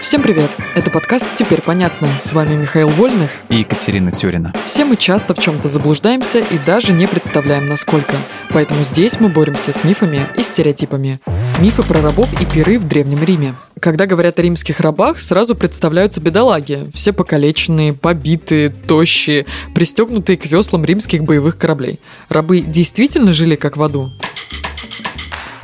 Всем привет! Это подкаст «Теперь понятно». С вами Михаил Вольных и Екатерина Тюрина. Все мы часто в чем-то заблуждаемся и даже не представляем, насколько. Поэтому здесь мы боремся с мифами и стереотипами. Мифы про рабов и пиры в Древнем Риме. Когда говорят о римских рабах, сразу представляются бедолаги. Все покалеченные, побитые, тощие, пристегнутые к веслам римских боевых кораблей. Рабы действительно жили как в аду?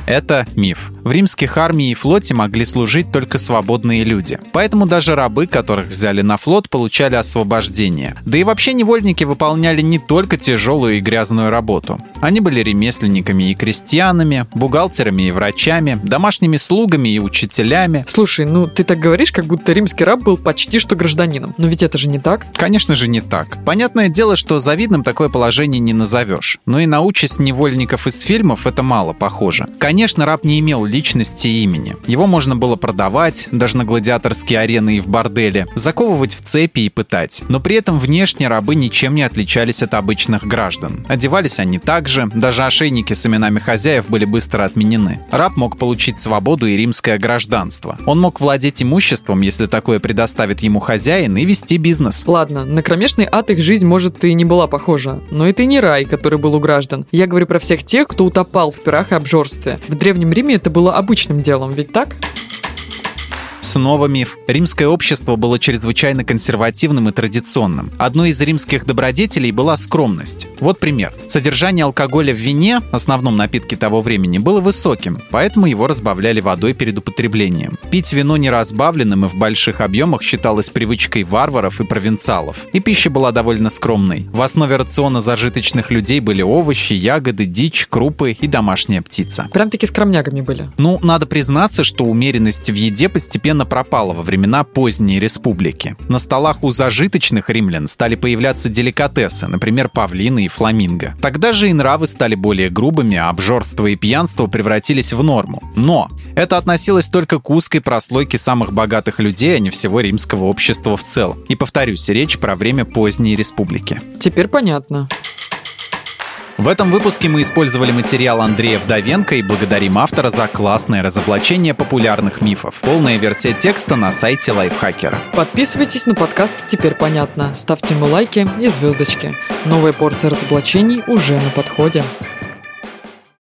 Это миф. В римских армии и флоте могли служить только свободные люди. Поэтому даже рабы, которых взяли на флот, получали освобождение. Да и вообще невольники выполняли не только тяжелую и грязную работу. Они были ремесленниками и крестьянами, бухгалтерами и врачами, домашними слугами и учителями. Слушай, ну ты так говоришь, как будто римский раб был почти что гражданином. Но ведь это же не так. Конечно же не так. Понятное дело, что завидным такое положение не назовешь. Но и на участь невольников из фильмов это мало похоже. Конечно, раб не имел личности и имени. Его можно было продавать, даже на гладиаторские арены и в борделе, заковывать в цепи и пытать. Но при этом внешне рабы ничем не отличались от обычных граждан. Одевались они также, даже ошейники с именами хозяев были быстро отменены. Раб мог получить свободу и римское гражданство. Он мог владеть имуществом, если такое предоставит ему хозяин, и вести бизнес. Ладно, на кромешный ад их жизнь, может, и не была похожа. Но это и не рай, который был у граждан. Я говорю про всех тех, кто утопал в пирах и обжорстве. В Древнем Риме это было было обычным делом, ведь так? Снова миф. Римское общество было чрезвычайно консервативным и традиционным. Одной из римских добродетелей была скромность. Вот пример. Содержание алкоголя в вине, основном напитке того времени, было высоким, поэтому его разбавляли водой перед употреблением. Пить вино неразбавленным и в больших объемах считалось привычкой варваров и провинциалов. И пища была довольно скромной. В основе рациона зажиточных людей были овощи, ягоды, дичь, крупы и домашняя птица. Прям-таки скромнягами были. Ну, надо признаться, что умеренность в еде постепенно совершенно пропала во времена поздней республики. На столах у зажиточных римлян стали появляться деликатесы, например, павлины и фламинго. Тогда же и нравы стали более грубыми, а обжорство и пьянство превратились в норму. Но это относилось только к узкой прослойке самых богатых людей, а не всего римского общества в целом. И повторюсь, речь про время поздней республики. Теперь понятно. В этом выпуске мы использовали материал Андрея Вдовенко и благодарим автора за классное разоблачение популярных мифов. Полная версия текста на сайте Лайфхакера. Подписывайтесь на подкаст «Теперь понятно», ставьте ему лайки и звездочки. Новая порция разоблачений уже на подходе.